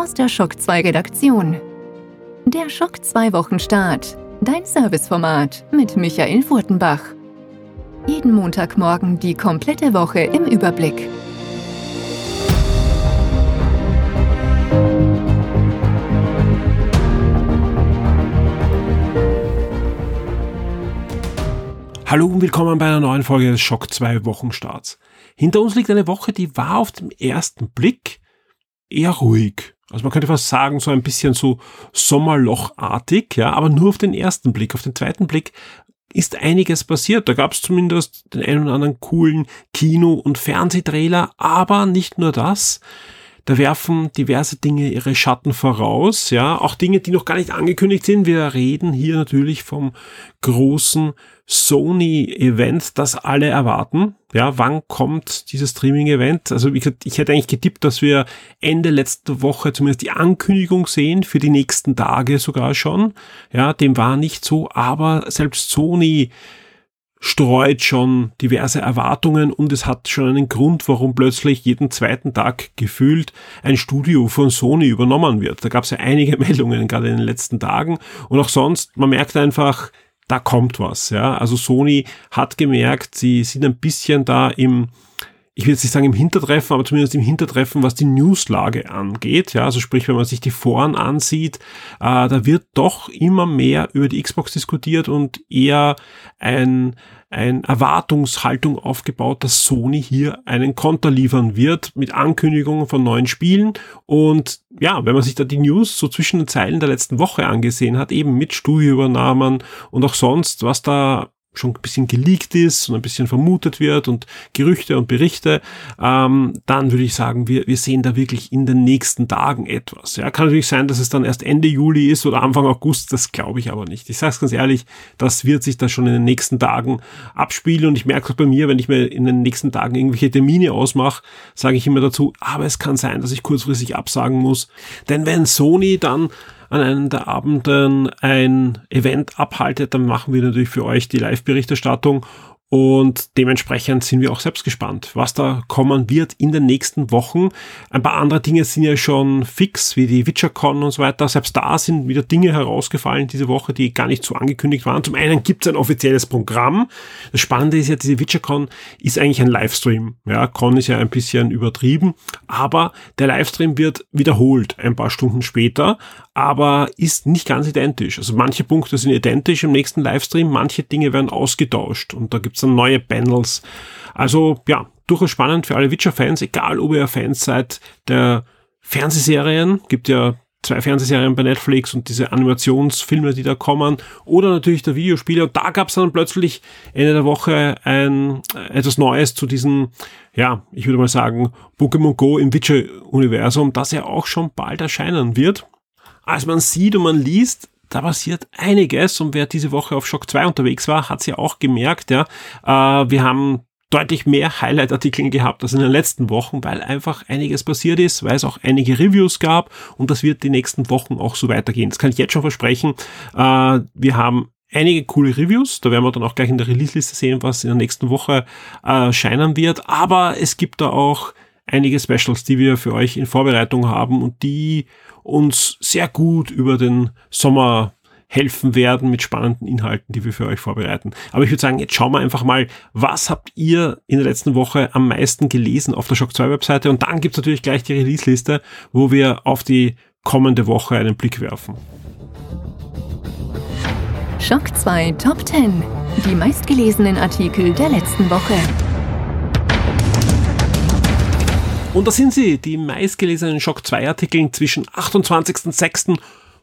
aus der Schock 2 Redaktion. Der Schock 2 Wochenstart. Dein Serviceformat mit Michael Furtenbach. Jeden Montagmorgen die komplette Woche im Überblick. Hallo und willkommen bei einer neuen Folge des Schock 2 Wochenstarts. Hinter uns liegt eine Woche, die war auf den ersten Blick eher ruhig. Also man könnte fast sagen, so ein bisschen so Sommerlochartig, ja, aber nur auf den ersten Blick. Auf den zweiten Blick ist einiges passiert. Da gab es zumindest den einen oder anderen coolen Kino- und Fernsehtrailer, aber nicht nur das. Da werfen diverse Dinge ihre Schatten voraus, ja, auch Dinge, die noch gar nicht angekündigt sind. Wir reden hier natürlich vom großen Sony-Event, das alle erwarten. Ja, wann kommt dieses Streaming-Event? Also ich, ich hätte eigentlich getippt, dass wir Ende letzter Woche zumindest die Ankündigung sehen, für die nächsten Tage sogar schon. Ja, dem war nicht so, aber selbst Sony streut schon diverse Erwartungen und es hat schon einen Grund, warum plötzlich jeden zweiten Tag gefühlt ein Studio von Sony übernommen wird. Da gab es ja einige Meldungen gerade in den letzten Tagen und auch sonst, man merkt einfach, da kommt was. Ja, also Sony hat gemerkt, sie sind ein bisschen da im ich will jetzt nicht sagen im Hintertreffen, aber zumindest im Hintertreffen, was die Newslage angeht. Ja, also sprich, wenn man sich die Foren ansieht, äh, da wird doch immer mehr über die Xbox diskutiert und eher ein, ein Erwartungshaltung aufgebaut, dass Sony hier einen Konter liefern wird mit Ankündigungen von neuen Spielen. Und ja, wenn man sich da die News so zwischen den Zeilen der letzten Woche angesehen hat, eben mit Studioübernahmen und auch sonst, was da schon ein bisschen geleakt ist und ein bisschen vermutet wird und Gerüchte und Berichte, ähm, dann würde ich sagen, wir, wir sehen da wirklich in den nächsten Tagen etwas. Ja, kann natürlich sein, dass es dann erst Ende Juli ist oder Anfang August, das glaube ich aber nicht. Ich sage es ganz ehrlich, das wird sich da schon in den nächsten Tagen abspielen und ich merke auch bei mir, wenn ich mir in den nächsten Tagen irgendwelche Termine ausmache, sage ich immer dazu, aber es kann sein, dass ich kurzfristig absagen muss, denn wenn Sony dann an einem der Abenden ein Event abhaltet, dann machen wir natürlich für euch die Live-Berichterstattung und dementsprechend sind wir auch selbst gespannt, was da kommen wird in den nächsten Wochen. Ein paar andere Dinge sind ja schon fix, wie die WitcherCon und so weiter. Selbst da sind wieder Dinge herausgefallen diese Woche, die gar nicht so angekündigt waren. Zum einen gibt es ein offizielles Programm. Das Spannende ist ja, diese WitcherCon ist eigentlich ein Livestream. Ja, Con ist ja ein bisschen übertrieben, aber der Livestream wird wiederholt ein paar Stunden später, aber ist nicht ganz identisch. Also manche Punkte sind identisch im nächsten Livestream, manche Dinge werden ausgetauscht und da gibt dann neue Panels. Also ja, durchaus spannend für alle Witcher-Fans, egal ob ihr Fans seid der Fernsehserien, gibt ja zwei Fernsehserien bei Netflix und diese Animationsfilme, die da kommen, oder natürlich der Videospiele. Und da gab es dann plötzlich Ende der Woche ein etwas Neues zu diesem, ja, ich würde mal sagen, Pokémon Go im Witcher-Universum, das ja auch schon bald erscheinen wird als man sieht und man liest, da passiert einiges und wer diese Woche auf Shock 2 unterwegs war, hat es ja auch gemerkt, ja. Äh, wir haben deutlich mehr Highlight-Artikel gehabt als in den letzten Wochen, weil einfach einiges passiert ist, weil es auch einige Reviews gab und das wird die nächsten Wochen auch so weitergehen. Das kann ich jetzt schon versprechen. Äh, wir haben einige coole Reviews, da werden wir dann auch gleich in der Release-Liste sehen, was in der nächsten Woche erscheinen wird, aber es gibt da auch einige Specials, die wir für euch in Vorbereitung haben und die uns sehr gut über den Sommer helfen werden mit spannenden Inhalten, die wir für euch vorbereiten. Aber ich würde sagen, jetzt schauen wir einfach mal, was habt ihr in der letzten Woche am meisten gelesen auf der Shock 2 Webseite und dann gibt's natürlich gleich die Release-Liste, wo wir auf die kommende Woche einen Blick werfen. Shock 2 Top 10. Die meistgelesenen Artikel der letzten Woche. Und da sind sie, die meistgelesenen Shock 2 Artikel zwischen 28.06.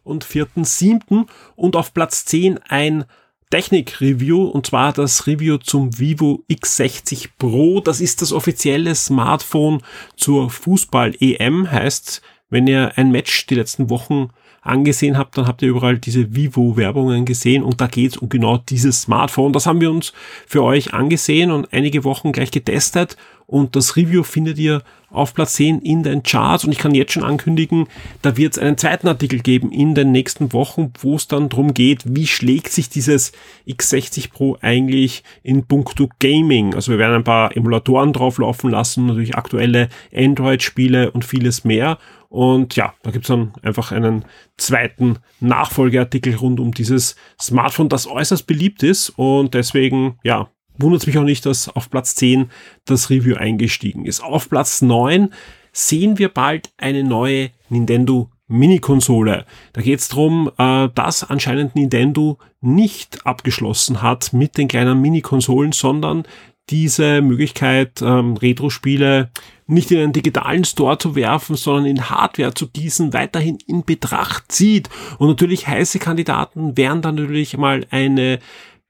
und 4.07. und auf Platz 10 ein Technik-Review und zwar das Review zum Vivo X60 Pro. Das ist das offizielle Smartphone zur Fußball-EM. Heißt, wenn ihr ein Match die letzten Wochen angesehen habt, dann habt ihr überall diese Vivo-Werbungen gesehen und da geht's um genau dieses Smartphone. Das haben wir uns für euch angesehen und einige Wochen gleich getestet und das Review findet ihr auf Platz 10 in den Charts und ich kann jetzt schon ankündigen, da wird es einen zweiten Artikel geben in den nächsten Wochen, wo es dann darum geht, wie schlägt sich dieses X60 Pro eigentlich in puncto Gaming. Also wir werden ein paar Emulatoren drauflaufen lassen, natürlich aktuelle Android-Spiele und vieles mehr. Und ja, da gibt's dann einfach einen zweiten Nachfolgeartikel rund um dieses Smartphone, das äußerst beliebt ist und deswegen, ja, wundert es mich auch nicht, dass auf Platz 10 das Review eingestiegen ist. Auf Platz 9 sehen wir bald eine neue Nintendo Mini-Konsole. Da geht es darum, äh, dass anscheinend Nintendo nicht abgeschlossen hat mit den kleinen Mini-Konsolen, sondern diese Möglichkeit, ähm, Retro-Spiele nicht in einen digitalen Store zu werfen, sondern in Hardware zu gießen, weiterhin in Betracht zieht. Und natürlich heiße Kandidaten wären dann natürlich mal eine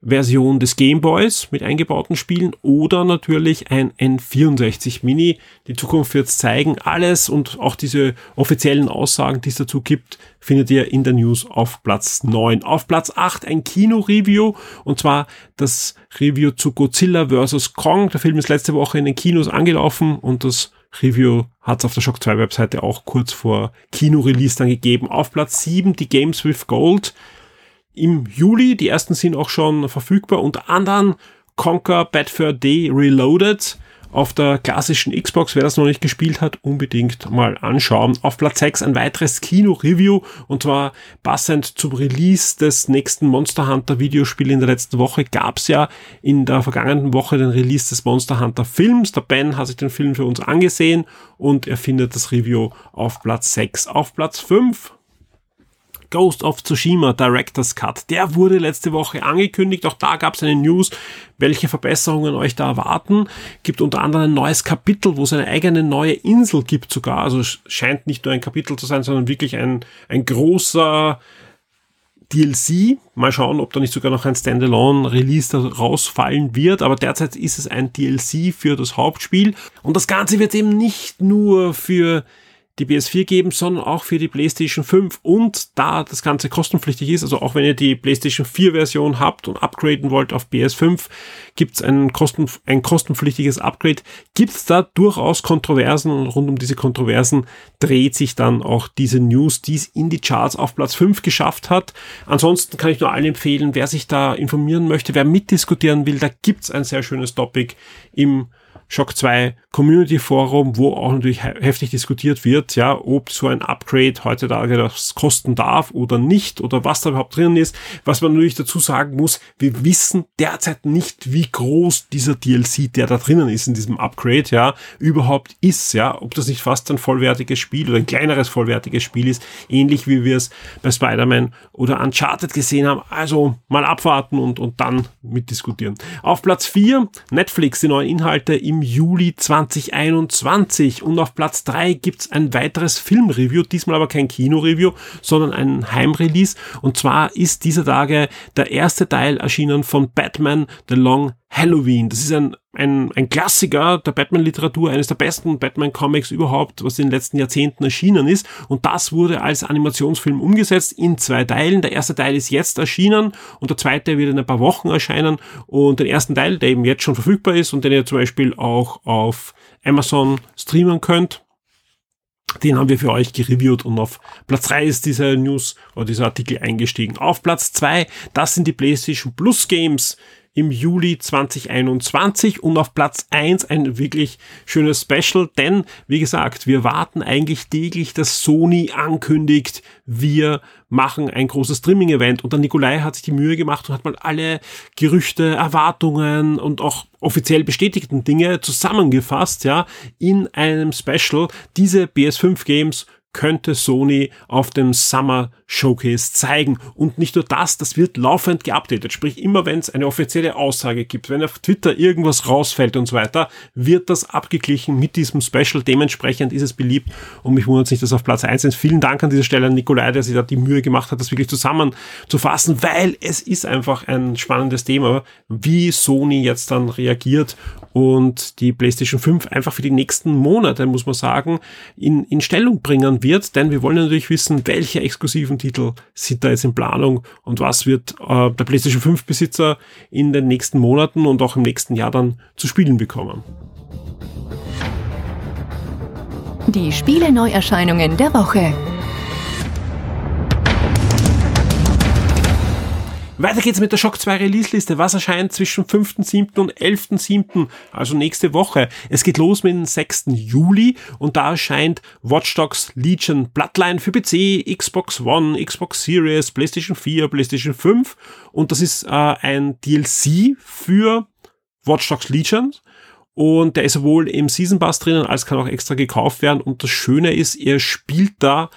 Version des Gameboys mit eingebauten Spielen oder natürlich ein N64 Mini. Die Zukunft wird zeigen. Alles und auch diese offiziellen Aussagen, die es dazu gibt, findet ihr in der News auf Platz 9. Auf Platz 8 ein Kino-Review und zwar das Review zu Godzilla vs. Kong. Der Film ist letzte Woche in den Kinos angelaufen und das Review hat es auf der Shock 2 Webseite auch kurz vor Kino-Release dann gegeben. Auf Platz 7 die Games with Gold im Juli. Die ersten sind auch schon verfügbar. Unter anderem Conquer Bad Fur Day Reloaded auf der klassischen Xbox. Wer das noch nicht gespielt hat, unbedingt mal anschauen. Auf Platz 6 ein weiteres Kino-Review und zwar passend zum Release des nächsten Monster Hunter Videospiels in der letzten Woche gab es ja in der vergangenen Woche den Release des Monster Hunter Films. Der Ben hat sich den Film für uns angesehen und er findet das Review auf Platz 6. Auf Platz 5 Ghost of Tsushima Director's Cut. Der wurde letzte Woche angekündigt. Auch da gab es eine News, welche Verbesserungen euch da erwarten. Gibt unter anderem ein neues Kapitel, wo es eine eigene neue Insel gibt sogar. Also scheint nicht nur ein Kapitel zu sein, sondern wirklich ein, ein großer DLC. Mal schauen, ob da nicht sogar noch ein Standalone-Release rausfallen wird. Aber derzeit ist es ein DLC für das Hauptspiel. Und das Ganze wird eben nicht nur für die PS4 geben, sondern auch für die PlayStation 5 und da das Ganze kostenpflichtig ist, also auch wenn ihr die PlayStation 4 Version habt und upgraden wollt auf PS5, gibt's ein, Kosten, ein kostenpflichtiges Upgrade. Gibt's da durchaus Kontroversen und rund um diese Kontroversen dreht sich dann auch diese News, die es in die Charts auf Platz 5 geschafft hat. Ansonsten kann ich nur allen empfehlen, wer sich da informieren möchte, wer mitdiskutieren will, da gibt's ein sehr schönes Topic im Shock 2 Community Forum, wo auch natürlich heftig diskutiert wird, ja, ob so ein Upgrade heutzutage das kosten darf oder nicht oder was da überhaupt drin ist. Was man natürlich dazu sagen muss, wir wissen derzeit nicht, wie groß dieser DLC, der da drinnen ist in diesem Upgrade, ja, überhaupt ist, ja, ob das nicht fast ein vollwertiges Spiel oder ein kleineres vollwertiges Spiel ist, ähnlich wie wir es bei Spider-Man oder Uncharted gesehen haben. Also mal abwarten und, und dann mitdiskutieren. Auf Platz 4 Netflix, die neuen Inhalte im Juli 2021. Und auf Platz 3 gibt's ein weiteres Filmreview, diesmal aber kein Kinoreview, sondern ein Heimrelease. Und zwar ist dieser Tage der erste Teil erschienen von Batman The Long Halloween. Das ist ein, ein, ein Klassiker der Batman-Literatur, eines der besten Batman-Comics überhaupt, was in den letzten Jahrzehnten erschienen ist. Und das wurde als Animationsfilm umgesetzt in zwei Teilen. Der erste Teil ist jetzt erschienen und der zweite wird in ein paar Wochen erscheinen. Und den ersten Teil, der eben jetzt schon verfügbar ist und den ihr zum Beispiel auch auf Amazon streamen könnt, den haben wir für euch gereviewt und auf Platz 3 ist dieser News oder dieser Artikel eingestiegen. Auf Platz 2, das sind die PlayStation Plus Games im Juli 2021 und auf Platz 1 ein wirklich schönes Special, denn wie gesagt, wir warten eigentlich täglich, dass Sony ankündigt, wir machen ein großes Streaming-Event und der Nikolai hat sich die Mühe gemacht und hat mal alle Gerüchte, Erwartungen und auch offiziell bestätigten Dinge zusammengefasst, ja, in einem Special. Diese PS5 Games könnte Sony auf dem Summer Showcase zeigen. Und nicht nur das, das wird laufend geupdatet. Sprich, immer wenn es eine offizielle Aussage gibt, wenn auf Twitter irgendwas rausfällt und so weiter, wird das abgeglichen mit diesem Special. Dementsprechend ist es beliebt und mich wundert nicht, dass auf Platz 1 ist. Vielen Dank an dieser Stelle an Nikolai, der sich da die Mühe gemacht hat, das wirklich zusammenzufassen, weil es ist einfach ein spannendes Thema, wie Sony jetzt dann reagiert und die PlayStation 5 einfach für die nächsten Monate, muss man sagen, in, in Stellung bringen wird, denn wir wollen natürlich wissen, welche exklusiven Titel sind da jetzt in Planung und was wird äh, der PlayStation 5 Besitzer in den nächsten Monaten und auch im nächsten Jahr dann zu spielen bekommen. Die Spiele Neuerscheinungen der Woche. Weiter geht's mit der Shock 2 Release-Liste. Was erscheint zwischen 5.7. und 11.7., also nächste Woche? Es geht los mit dem 6. Juli und da erscheint Watch Dogs Legion Bloodline für PC, Xbox One, Xbox Series, PlayStation 4, PlayStation 5 und das ist äh, ein DLC für Watch Dogs Legion. Und der ist sowohl im Season Pass drinnen, als kann auch extra gekauft werden. Und das Schöne ist, ihr spielt da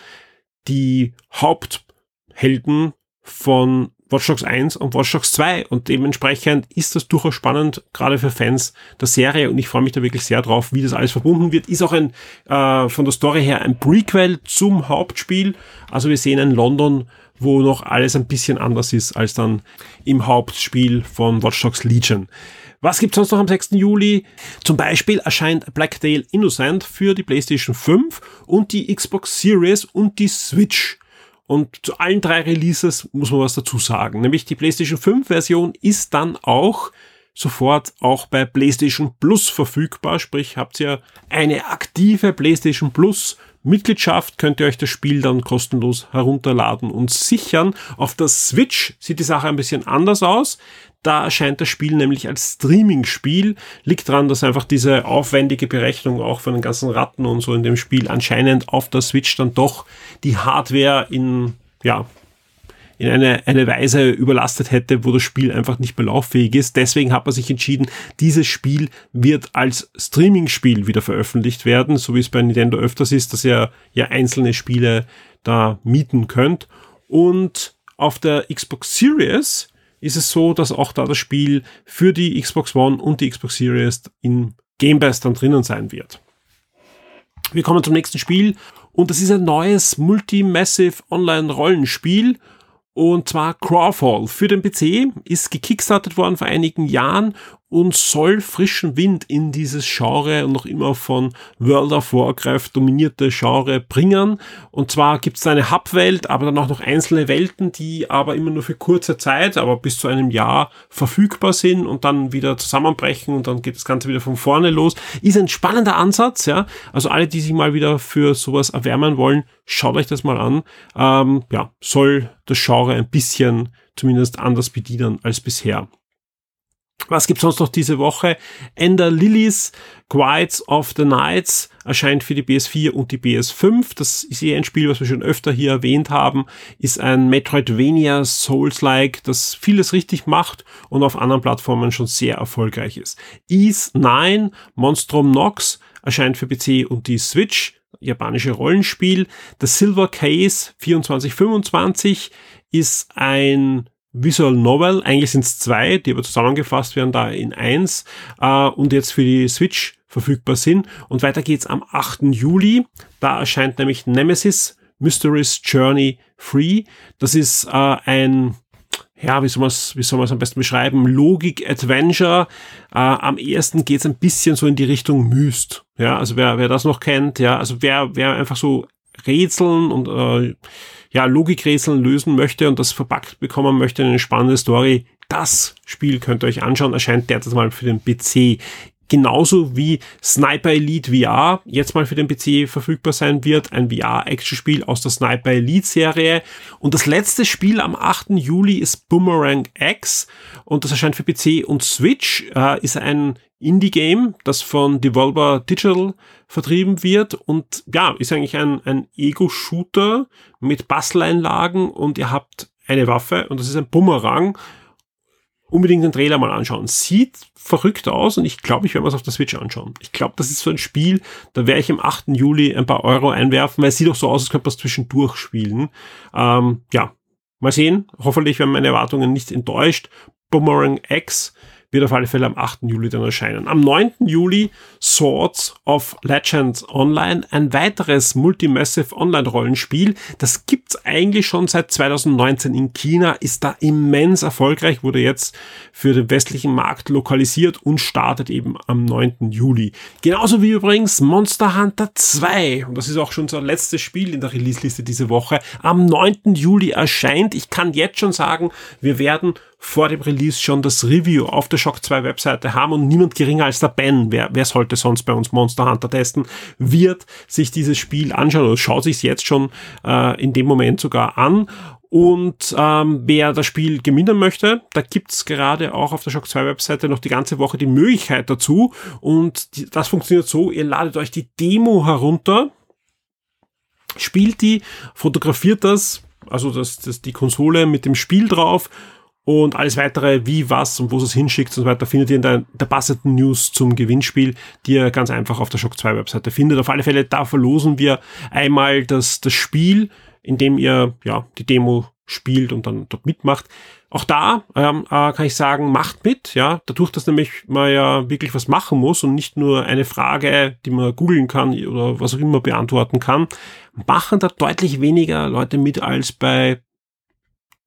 die Haupthelden von Watch Dogs 1 und Watch Dogs 2 und dementsprechend ist das durchaus spannend, gerade für Fans der Serie und ich freue mich da wirklich sehr drauf, wie das alles verbunden wird. Ist auch ein äh, von der Story her ein Prequel zum Hauptspiel. Also wir sehen ein London, wo noch alles ein bisschen anders ist als dann im Hauptspiel von Watch Dogs Legion. Was gibt's sonst noch am 6. Juli? Zum Beispiel erscheint Blacktail Innocent für die PlayStation 5 und die Xbox Series und die Switch. Und zu allen drei Releases muss man was dazu sagen. Nämlich die PlayStation 5 Version ist dann auch sofort auch bei PlayStation Plus verfügbar. Sprich, habt ihr eine aktive PlayStation Plus Mitgliedschaft, könnt ihr euch das Spiel dann kostenlos herunterladen und sichern. Auf der Switch sieht die Sache ein bisschen anders aus. Da erscheint das Spiel nämlich als Streaming-Spiel. Liegt daran, dass einfach diese aufwendige Berechnung auch von den ganzen Ratten und so in dem Spiel anscheinend auf der Switch dann doch die Hardware in, ja, in eine, eine Weise überlastet hätte, wo das Spiel einfach nicht mehr lauffähig ist. Deswegen hat man sich entschieden, dieses Spiel wird als Streaming-Spiel wieder veröffentlicht werden, so wie es bei Nintendo öfters ist, dass ihr ja einzelne Spiele da mieten könnt. Und auf der Xbox Series ist es so, dass auch da das Spiel für die Xbox One und die Xbox Series in Game Pass dann drinnen sein wird. Wir kommen zum nächsten Spiel. Und das ist ein neues Multi-Massive Online-Rollenspiel. Und zwar Crawfall. Für den PC ist gekickstartet worden vor einigen Jahren und soll frischen Wind in dieses Genre und noch immer von World of Warcraft dominierte Genre bringen. Und zwar gibt es eine Hubwelt, aber dann auch noch einzelne Welten, die aber immer nur für kurze Zeit, aber bis zu einem Jahr verfügbar sind und dann wieder zusammenbrechen und dann geht das Ganze wieder von vorne los. Ist ein spannender Ansatz, ja. Also alle, die sich mal wieder für sowas erwärmen wollen, schaut euch das mal an. Ähm, ja, soll das Genre ein bisschen zumindest anders bedienen als bisher. Was gibt's sonst noch diese Woche? Ender Lilies, Quiets of the Nights erscheint für die PS4 und die PS5. Das ist eh ein Spiel, was wir schon öfter hier erwähnt haben. Ist ein Metroidvania Souls-like, das vieles richtig macht und auf anderen Plattformen schon sehr erfolgreich ist. Ease 9, Monstrum Nox erscheint für PC und die Switch. Japanische Rollenspiel. Das Silver Case 2425 ist ein Visual Novel. Eigentlich sind es zwei, die aber zusammengefasst werden da in eins äh, und jetzt für die Switch verfügbar sind. Und weiter geht's am 8. Juli. Da erscheint nämlich Nemesis Mysteries Journey Free. Das ist äh, ein ja, wie soll man es wie soll man's am besten beschreiben? Logik-Adventure. Äh, am ersten geht's ein bisschen so in die Richtung Myst. Ja, also wer, wer das noch kennt, ja, also wer, wer einfach so Rätseln und äh, ja, Logikrätseln lösen möchte und das verpackt bekommen möchte, eine spannende Story, das Spiel könnt ihr euch anschauen, erscheint derzeit mal für den PC. Genauso wie Sniper Elite VR jetzt mal für den PC verfügbar sein wird, ein VR-Action-Spiel aus der Sniper Elite-Serie. Und das letzte Spiel am 8. Juli ist Boomerang X und das erscheint für PC und Switch, äh, ist ein Indie-Game, das von Devolver Digital vertrieben wird und ja, ist eigentlich ein, ein Ego-Shooter mit Basteleinlagen und ihr habt eine Waffe und das ist ein Bumerang. Unbedingt den Trailer mal anschauen. Sieht verrückt aus und ich glaube, ich werde mir es auf der Switch anschauen. Ich glaube, das ist so ein Spiel, da werde ich am 8. Juli ein paar Euro einwerfen, weil es sieht doch so aus, als könnte man es zwischendurch spielen. Ähm, ja, mal sehen. Hoffentlich werden meine Erwartungen nicht enttäuscht. Boomerang X wird auf alle Fälle am 8. Juli dann erscheinen. Am 9. Juli Swords of Legends Online, ein weiteres Multimassive Online-Rollenspiel. Das gibt's eigentlich schon seit 2019 in China, ist da immens erfolgreich, wurde jetzt für den westlichen Markt lokalisiert und startet eben am 9. Juli. Genauso wie übrigens Monster Hunter 2. Und das ist auch schon unser letztes Spiel in der Release-Liste diese Woche. Am 9. Juli erscheint. Ich kann jetzt schon sagen, wir werden vor dem Release schon das Review auf der Shock 2 Webseite haben und niemand geringer als der Ben, wer, wer sollte sonst bei uns Monster Hunter testen, wird sich dieses Spiel anschauen oder schaut sich jetzt schon äh, in dem Moment sogar an. Und ähm, wer das Spiel gewinnen möchte, da gibt's gerade auch auf der Shock 2 Webseite noch die ganze Woche die Möglichkeit dazu. Und die, das funktioniert so, ihr ladet euch die Demo herunter, spielt die, fotografiert das, also das, das die Konsole mit dem Spiel drauf und alles weitere, wie, was und wo es hinschickt und so weiter, findet ihr in der, der passenden News zum Gewinnspiel, die ihr ganz einfach auf der Shock 2 Webseite findet. Auf alle Fälle, da verlosen wir einmal das, das Spiel indem ihr ja die Demo spielt und dann dort mitmacht. Auch da ähm, äh, kann ich sagen, macht mit, ja, dadurch, dass nämlich man ja wirklich was machen muss und nicht nur eine Frage, die man googeln kann oder was auch immer beantworten kann, machen da deutlich weniger Leute mit als bei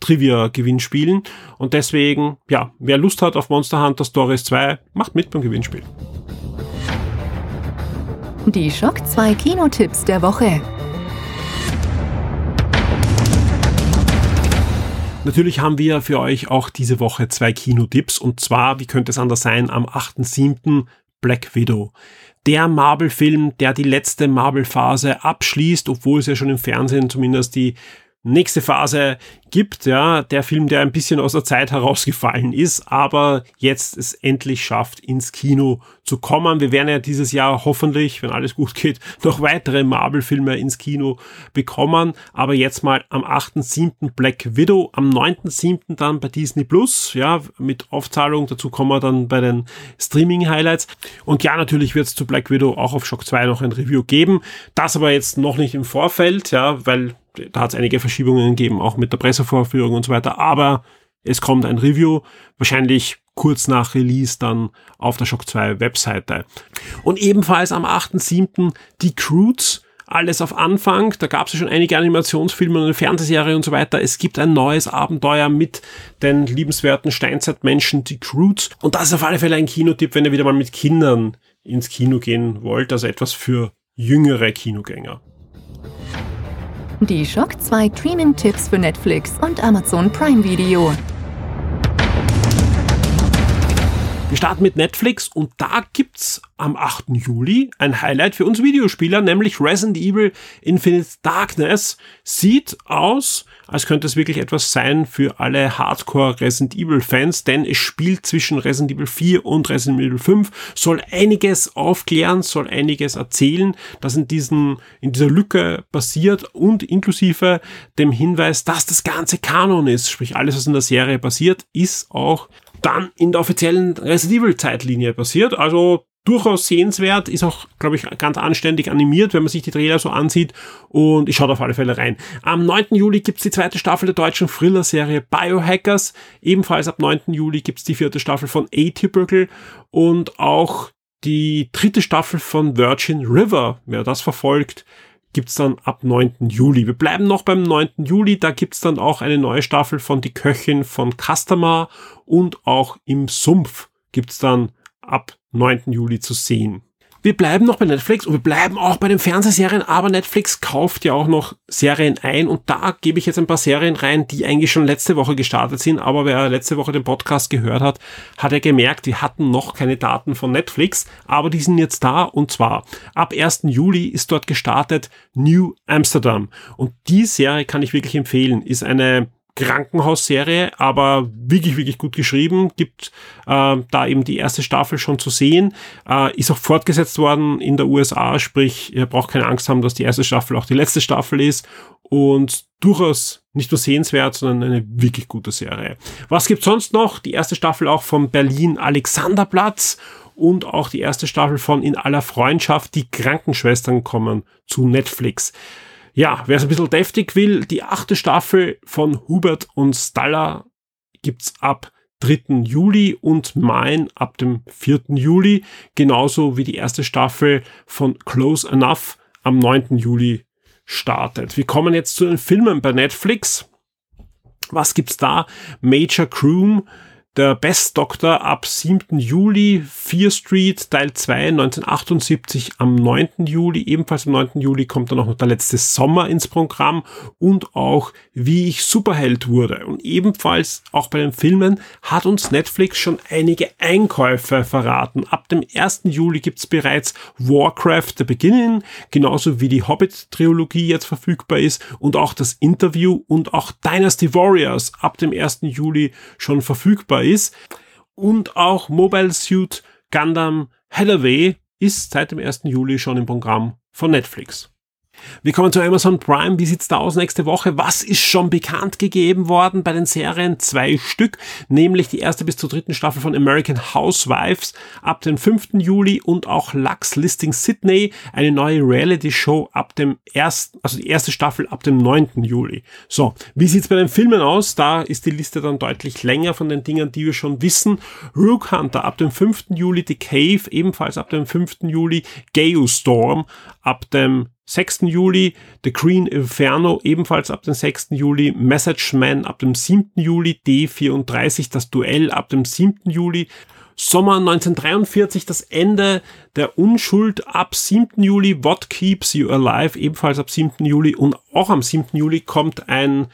Trivia-Gewinnspielen. Und deswegen, ja, wer Lust hat auf Monster Hunter Stories 2, macht mit beim Gewinnspiel. Die Schock 2 Kinotipps der Woche. Natürlich haben wir für euch auch diese Woche zwei Kinotipps und zwar, wie könnte es anders sein, am 8.7. Black Widow. Der Marvel-Film, der die letzte Marvel-Phase abschließt, obwohl es ja schon im Fernsehen zumindest die nächste Phase gibt, ja, der Film, der ein bisschen aus der Zeit herausgefallen ist, aber jetzt es endlich schafft, ins Kino zu kommen. Wir werden ja dieses Jahr hoffentlich, wenn alles gut geht, noch weitere Marvel-Filme ins Kino bekommen, aber jetzt mal am 8.7. Black Widow, am 9.7. dann bei Disney Plus, ja, mit Aufzahlung, dazu kommen wir dann bei den Streaming-Highlights. Und ja, natürlich wird es zu Black Widow auch auf Shock 2 noch ein Review geben, das aber jetzt noch nicht im Vorfeld, ja, weil da hat es einige Verschiebungen gegeben, auch mit der Pressevorführung und so weiter, aber es kommt ein Review, wahrscheinlich kurz nach Release dann auf der Shock 2 Webseite. Und ebenfalls am 8.7. die Croods, alles auf Anfang. Da gab es ja schon einige Animationsfilme und eine Fernsehserie und so weiter. Es gibt ein neues Abenteuer mit den liebenswerten Steinzeitmenschen, die Croods. Und das ist auf alle Fälle ein Kinotipp, wenn ihr wieder mal mit Kindern ins Kino gehen wollt. Also etwas für jüngere Kinogänger. Die Shock 2 Streaming-Tipps für Netflix und Amazon Prime Video. Wir starten mit Netflix und da gibt's am 8. Juli ein Highlight für uns Videospieler, nämlich Resident Evil Infinite Darkness. Sieht aus, als könnte es wirklich etwas sein für alle Hardcore Resident Evil Fans, denn es spielt zwischen Resident Evil 4 und Resident Evil 5, soll einiges aufklären, soll einiges erzählen, das in diesen, in dieser Lücke passiert und inklusive dem Hinweis, dass das ganze Kanon ist, sprich alles, was in der Serie passiert, ist auch dann in der offiziellen Resident Evil Zeitlinie passiert. Also durchaus sehenswert, ist auch, glaube ich, ganz anständig animiert, wenn man sich die Trailer so ansieht und ich schaue auf alle Fälle rein. Am 9. Juli gibt's die zweite Staffel der deutschen Thriller-Serie Biohackers. Ebenfalls ab 9. Juli gibt's die vierte Staffel von Atypical und auch die dritte Staffel von Virgin River. Wer das verfolgt, gibt's dann ab 9. Juli. Wir bleiben noch beim 9. Juli, da gibt's dann auch eine neue Staffel von Die Köchin von Customer und auch im Sumpf gibt's dann ab 9. Juli zu sehen. Wir bleiben noch bei Netflix und wir bleiben auch bei den Fernsehserien, aber Netflix kauft ja auch noch Serien ein und da gebe ich jetzt ein paar Serien rein, die eigentlich schon letzte Woche gestartet sind, aber wer letzte Woche den Podcast gehört hat, hat er gemerkt, wir hatten noch keine Daten von Netflix, aber die sind jetzt da und zwar ab 1. Juli ist dort gestartet New Amsterdam und die Serie kann ich wirklich empfehlen, ist eine Krankenhausserie, aber wirklich, wirklich gut geschrieben. Gibt äh, da eben die erste Staffel schon zu sehen. Äh, ist auch fortgesetzt worden in der USA, sprich, ihr braucht keine Angst haben, dass die erste Staffel auch die letzte Staffel ist. Und durchaus nicht nur sehenswert, sondern eine wirklich gute Serie. Was gibt's sonst noch? Die erste Staffel auch vom Berlin Alexanderplatz und auch die erste Staffel von In aller Freundschaft. Die Krankenschwestern kommen zu Netflix. Ja, wer es ein bisschen deftig will, die achte Staffel von Hubert und Staller gibt's ab 3. Juli und Mein ab dem 4. Juli, genauso wie die erste Staffel von Close Enough am 9. Juli startet. Wir kommen jetzt zu den Filmen bei Netflix. Was gibt's da? Major Croom, der Best Doctor ab 7. Juli, Fear Street, Teil 2, 1978 am 9. Juli, ebenfalls am 9. Juli kommt dann auch noch der letzte Sommer ins Programm und auch Wie ich Superheld wurde. Und ebenfalls auch bei den Filmen hat uns Netflix schon einige Einkäufe verraten. Ab dem 1. Juli gibt's bereits Warcraft The Beginning, genauso wie die Hobbit-Trilogie jetzt verfügbar ist und auch das Interview und auch Dynasty Warriors ab dem 1. Juli schon verfügbar ist. Und auch Mobile Suit Gundam Hathaway ist seit dem 1. Juli schon im Programm von Netflix. Wir kommen zu Amazon Prime. Wie sieht's da aus nächste Woche? Was ist schon bekannt gegeben worden bei den Serien? Zwei Stück, nämlich die erste bis zur dritten Staffel von American Housewives ab dem 5. Juli und auch Lux Listing Sydney, eine neue Reality Show ab dem ersten, also die erste Staffel ab dem 9. Juli. So, wie sieht's bei den Filmen aus? Da ist die Liste dann deutlich länger von den Dingen, die wir schon wissen. Rook Hunter ab dem 5. Juli, The Cave ebenfalls ab dem 5. Juli, Geo Storm ab dem 6. Juli, The Green Inferno ebenfalls ab dem 6. Juli, Message Man ab dem 7. Juli, D34 das Duell ab dem 7. Juli, Sommer 1943 das Ende der Unschuld ab 7. Juli, What Keeps You Alive ebenfalls ab 7. Juli und auch am 7. Juli kommt ein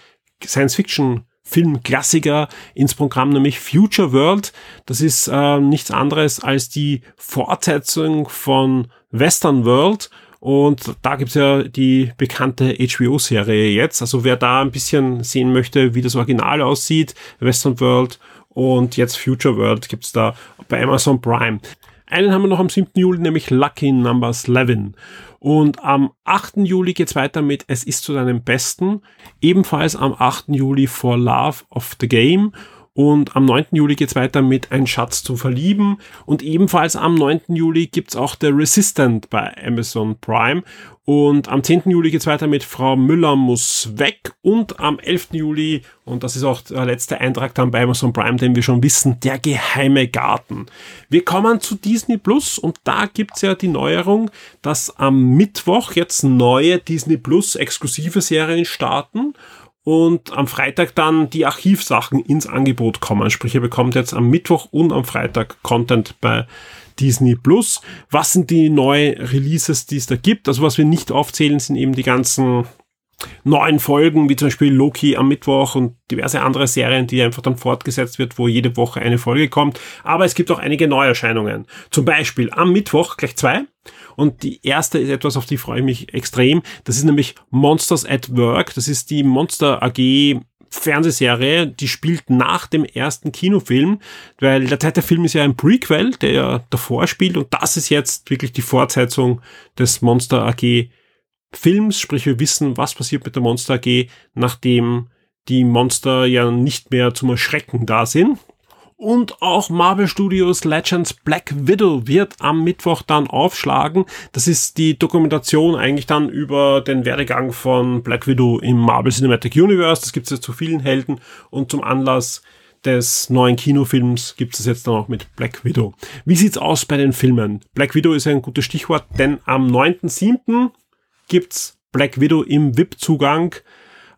Science-Fiction Filmklassiker ins Programm, nämlich Future World. Das ist äh, nichts anderes als die Fortsetzung von Western World und da gibt's ja die bekannte HBO-Serie jetzt. Also wer da ein bisschen sehen möchte, wie das Original aussieht, Western World und jetzt Future World gibt's da bei Amazon Prime. Einen haben wir noch am 7. Juli, nämlich Lucky Numbers 11. Und am 8. Juli geht's weiter mit Es ist zu deinem Besten. Ebenfalls am 8. Juli For Love of the Game. Und am 9. Juli geht's weiter mit Ein Schatz zu verlieben. Und ebenfalls am 9. Juli gibt's auch The Resistant bei Amazon Prime. Und am 10. Juli geht's weiter mit Frau Müller muss weg. Und am 11. Juli, und das ist auch der letzte Eintrag dann bei Amazon Prime, den wir schon wissen, der geheime Garten. Wir kommen zu Disney Plus und da gibt's ja die Neuerung, dass am Mittwoch jetzt neue Disney Plus exklusive Serien starten und am Freitag dann die Archivsachen ins Angebot kommen. Sprich, ihr bekommt jetzt am Mittwoch und am Freitag Content bei Disney Plus. Was sind die neuen Releases, die es da gibt? Also was wir nicht aufzählen, sind eben die ganzen neuen Folgen, wie zum Beispiel Loki am Mittwoch und diverse andere Serien, die einfach dann fortgesetzt wird, wo jede Woche eine Folge kommt. Aber es gibt auch einige Neuerscheinungen. Zum Beispiel am Mittwoch gleich zwei. Und die erste ist etwas, auf die freue ich mich extrem. Das ist nämlich Monsters at Work. Das ist die Monster AG Fernsehserie, die spielt nach dem ersten Kinofilm, weil der zweite Film ist ja ein Prequel, der ja davor spielt und das ist jetzt wirklich die Fortsetzung des Monster AG Films, sprich wir wissen, was passiert mit der Monster AG, nachdem die Monster ja nicht mehr zum Erschrecken da sind. Und auch Marvel Studios Legends Black Widow wird am Mittwoch dann aufschlagen. Das ist die Dokumentation eigentlich dann über den Werdegang von Black Widow im Marvel Cinematic Universe. Das gibt es jetzt zu vielen Helden und zum Anlass des neuen Kinofilms gibt es jetzt dann auch mit Black Widow. Wie sieht's aus bei den Filmen? Black Widow ist ein gutes Stichwort, denn am 9.7 gibt's Black Widow im VIP-Zugang.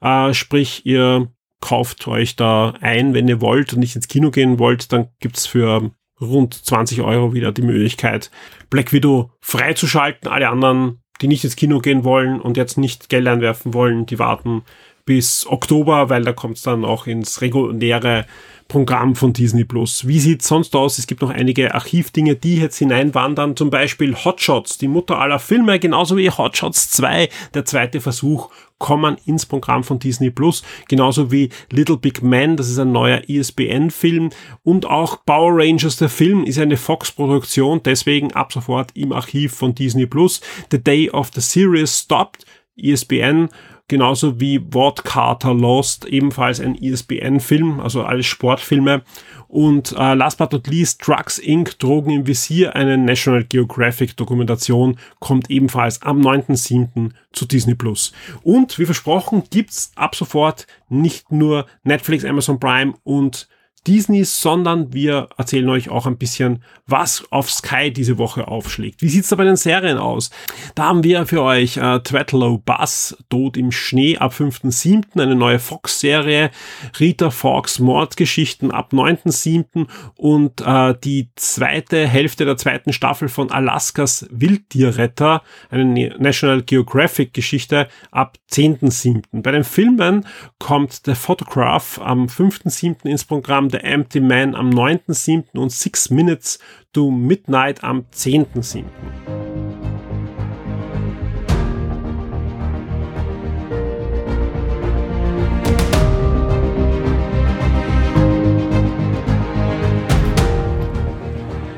Äh, sprich, ihr kauft euch da ein, wenn ihr wollt und nicht ins Kino gehen wollt, dann gibt's für rund 20 Euro wieder die Möglichkeit, Black Widow freizuschalten. Alle anderen, die nicht ins Kino gehen wollen und jetzt nicht Geld einwerfen wollen, die warten bis Oktober, weil da kommt's dann auch ins reguläre Programm von Disney Plus. Wie sieht's sonst aus? Es gibt noch einige Archivdinge, die jetzt hineinwandern. Zum Beispiel Hotshots, die Mutter aller Filme, genauso wie Hotshots 2, der zweite Versuch, kommen ins Programm von Disney Plus. Genauso wie Little Big Man, das ist ein neuer ISBN-Film. Und auch Power Rangers, der Film, ist eine Fox-Produktion, deswegen ab sofort im Archiv von Disney Plus. The Day of the Series Stopped, ISBN genauso wie Ward Carter Lost, ebenfalls ein ISBN-Film, also alles Sportfilme. Und äh, last but not least, Drugs Inc., Drogen im Visier, eine National Geographic Dokumentation, kommt ebenfalls am 9.7. zu Disney Plus. Und wie versprochen, gibt's ab sofort nicht nur Netflix, Amazon Prime und Disney, sondern wir erzählen euch auch ein bisschen, was auf Sky diese Woche aufschlägt. Wie sieht's da bei den Serien aus? Da haben wir für euch äh, Twatlow Buzz, Tod im Schnee ab 5.7., eine neue Fox-Serie, Rita Fox Mordgeschichten ab 9.7. und äh, die zweite Hälfte der zweiten Staffel von Alaskas Wildtierretter, eine National Geographic Geschichte ab 10.7. Bei den Filmen kommt The Photograph am 5.7. ins Programm The Empty Man am 9.7. und Six Minutes to Midnight am 10.7.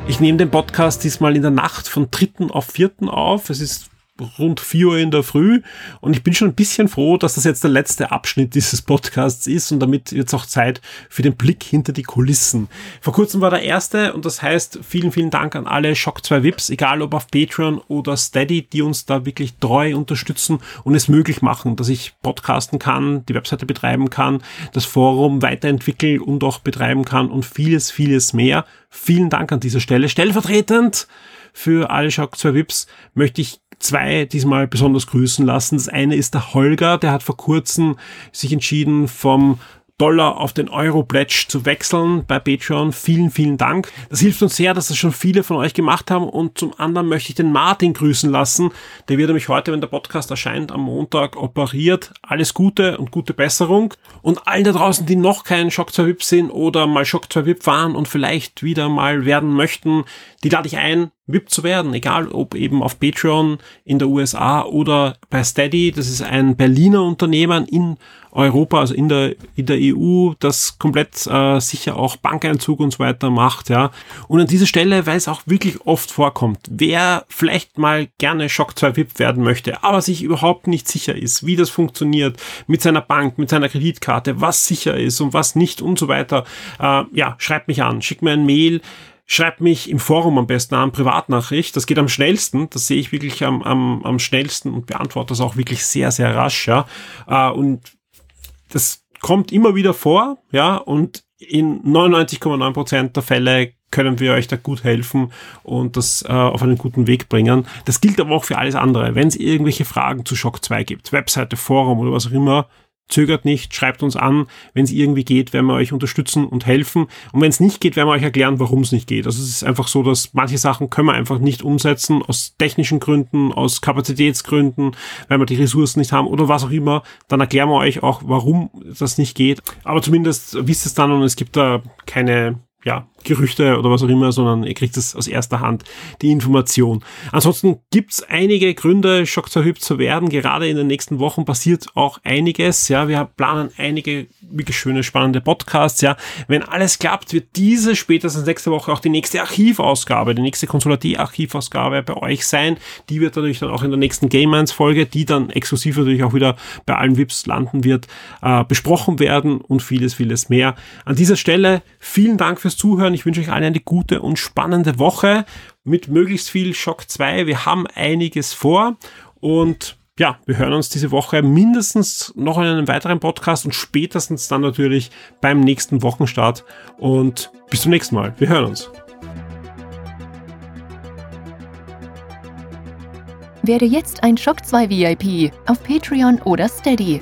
Ich nehme den Podcast diesmal in der Nacht von 3. auf 4. auf. Es ist rund 4 Uhr in der Früh und ich bin schon ein bisschen froh, dass das jetzt der letzte Abschnitt dieses Podcasts ist und damit jetzt auch Zeit für den Blick hinter die Kulissen. Vor kurzem war der erste und das heißt vielen, vielen Dank an alle Shock 2 Vips, egal ob auf Patreon oder Steady, die uns da wirklich treu unterstützen und es möglich machen, dass ich podcasten kann, die Webseite betreiben kann, das Forum weiterentwickeln und auch betreiben kann und vieles, vieles mehr. Vielen Dank an dieser Stelle. Stellvertretend für alle Shock 2 Vips möchte ich zwei diesmal besonders grüßen lassen. Das eine ist der Holger, der hat vor kurzem sich entschieden vom Dollar auf den Euro-Pledge zu wechseln bei Patreon. Vielen, vielen Dank. Das hilft uns sehr, dass das schon viele von euch gemacht haben. Und zum anderen möchte ich den Martin grüßen lassen. Der wird nämlich heute, wenn der Podcast erscheint, am Montag operiert. Alles Gute und gute Besserung. Und allen da draußen, die noch keinen Shock 2 VIP sind oder mal Shock 2 VIP waren und vielleicht wieder mal werden möchten, die lade ich ein, VIP zu werden, egal ob eben auf Patreon in der USA oder bei Steady. Das ist ein Berliner Unternehmen in Europa, also in der, in der EU, das komplett äh, sicher auch Bankeinzug und so weiter macht, ja. Und an dieser Stelle, weil es auch wirklich oft vorkommt, wer vielleicht mal gerne Shock 2 VIP werden möchte, aber sich überhaupt nicht sicher ist, wie das funktioniert mit seiner Bank, mit seiner Kreditkarte, was sicher ist und was nicht und so weiter, äh, ja, schreibt mich an, schickt mir ein Mail, schreibt mich im Forum am besten an, Privatnachricht. Das geht am schnellsten. Das sehe ich wirklich am, am, am schnellsten und beantworte das auch wirklich sehr, sehr rasch, ja. Äh, und das kommt immer wieder vor, ja, und in 99,9 Prozent der Fälle können wir euch da gut helfen und das äh, auf einen guten Weg bringen. Das gilt aber auch für alles andere. Wenn es irgendwelche Fragen zu Shock 2 gibt, Webseite, Forum oder was auch immer, Zögert nicht, schreibt uns an. Wenn es irgendwie geht, werden wir euch unterstützen und helfen. Und wenn es nicht geht, werden wir euch erklären, warum es nicht geht. Also es ist einfach so, dass manche Sachen können wir einfach nicht umsetzen, aus technischen Gründen, aus Kapazitätsgründen, weil wir die Ressourcen nicht haben oder was auch immer. Dann erklären wir euch auch, warum das nicht geht. Aber zumindest wisst es dann und es gibt da keine ja, Gerüchte oder was auch immer, sondern ihr kriegt es aus erster Hand, die Information. Ansonsten gibt's einige Gründe, schockzerhübt zu werden. Gerade in den nächsten Wochen passiert auch einiges. Ja, wir planen einige wirklich schöne, spannende Podcasts. Ja, wenn alles klappt, wird diese spätestens nächste Woche auch die nächste Archivausgabe, die nächste Konsulatie-Archivausgabe bei euch sein. Die wird natürlich dann auch in der nächsten Game Minds Folge, die dann exklusiv natürlich auch wieder bei allen VIPs landen wird, äh, besprochen werden und vieles, vieles mehr. An dieser Stelle vielen Dank fürs Zuhören zuhören. Ich wünsche euch allen eine gute und spannende Woche mit möglichst viel Schock 2. Wir haben einiges vor und ja, wir hören uns diese Woche mindestens noch in einem weiteren Podcast und spätestens dann natürlich beim nächsten Wochenstart. Und bis zum nächsten Mal. Wir hören uns. Werde jetzt ein Schock 2 VIP auf Patreon oder Steady.